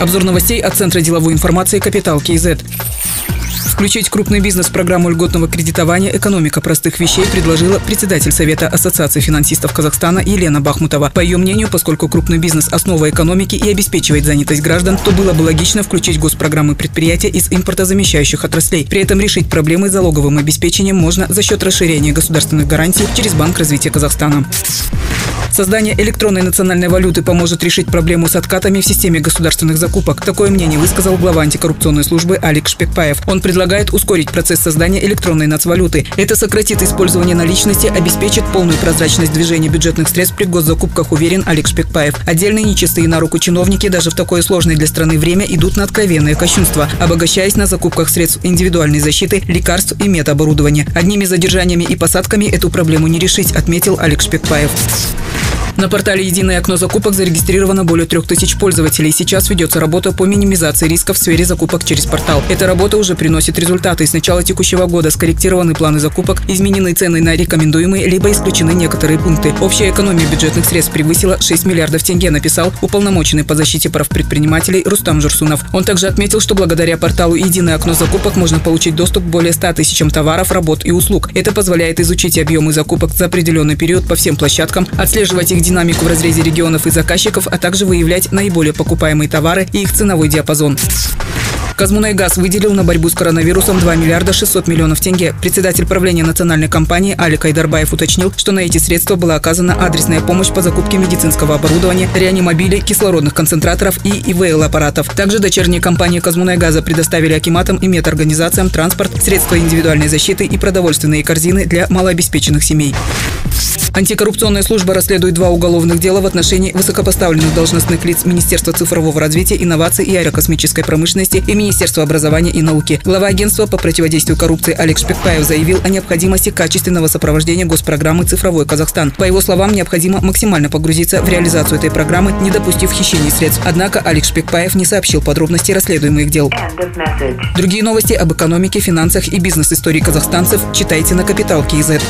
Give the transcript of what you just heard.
Обзор новостей от Центра деловой информации «Капитал КИЗ». Включить крупный бизнес в программу льготного кредитования «Экономика простых вещей» предложила председатель Совета Ассоциации финансистов Казахстана Елена Бахмутова. По ее мнению, поскольку крупный бизнес – основа экономики и обеспечивает занятость граждан, то было бы логично включить госпрограммы предприятия из импортозамещающих отраслей. При этом решить проблемы с залоговым обеспечением можно за счет расширения государственных гарантий через Банк развития Казахстана. Создание электронной национальной валюты поможет решить проблему с откатами в системе государственных закупок. Такое мнение высказал глава антикоррупционной службы Алик Шпекпаев. Он предлагает ускорить процесс создания электронной нацвалюты. Это сократит использование наличности, обеспечит полную прозрачность движения бюджетных средств при госзакупках, уверен Алик Шпекпаев. Отдельные нечистые на руку чиновники даже в такое сложное для страны время идут на откровенное кощунство, обогащаясь на закупках средств индивидуальной защиты, лекарств и медоборудования. Одними задержаниями и посадками эту проблему не решить, отметил Алик Шпекпаев. На портале «Единое окно закупок» зарегистрировано более трех тысяч пользователей. Сейчас ведется работа по минимизации рисков в сфере закупок через портал. Эта работа уже приносит результаты. С начала текущего года скорректированы планы закупок, изменены цены на рекомендуемые, либо исключены некоторые пункты. Общая экономия бюджетных средств превысила 6 миллиардов тенге, написал уполномоченный по защите прав предпринимателей Рустам Журсунов. Он также отметил, что благодаря порталу «Единое окно закупок» можно получить доступ к более 100 тысячам товаров, работ и услуг. Это позволяет изучить объемы закупок за определенный период по всем площадкам, отслеживать их динамику в разрезе регионов и заказчиков, а также выявлять наиболее покупаемые товары и их ценовой диапазон. Казмунайгаз выделил на борьбу с коронавирусом 2 миллиарда 600 миллионов тенге. Председатель правления национальной компании Алик Айдарбаев уточнил, что на эти средства была оказана адресная помощь по закупке медицинского оборудования, реанимобилей, кислородных концентраторов и ИВЛ-аппаратов. Также дочерние компании Казмунайгаза предоставили акиматам и медорганизациям транспорт, средства индивидуальной защиты и продовольственные корзины для малообеспеченных семей. Антикоррупционная служба расследует два уголовных дела в отношении высокопоставленных должностных лиц Министерства цифрового развития, инноваций и аэрокосмической промышленности и Министерства образования и науки. Глава агентства по противодействию коррупции Олег Шпекпаев заявил о необходимости качественного сопровождения госпрограммы «Цифровой Казахстан». По его словам, необходимо максимально погрузиться в реализацию этой программы, не допустив хищений средств. Однако Олег Шпекпаев не сообщил подробностей расследуемых дел. Другие новости об экономике, финансах и бизнес-истории казахстанцев читайте на Капитал Киезет.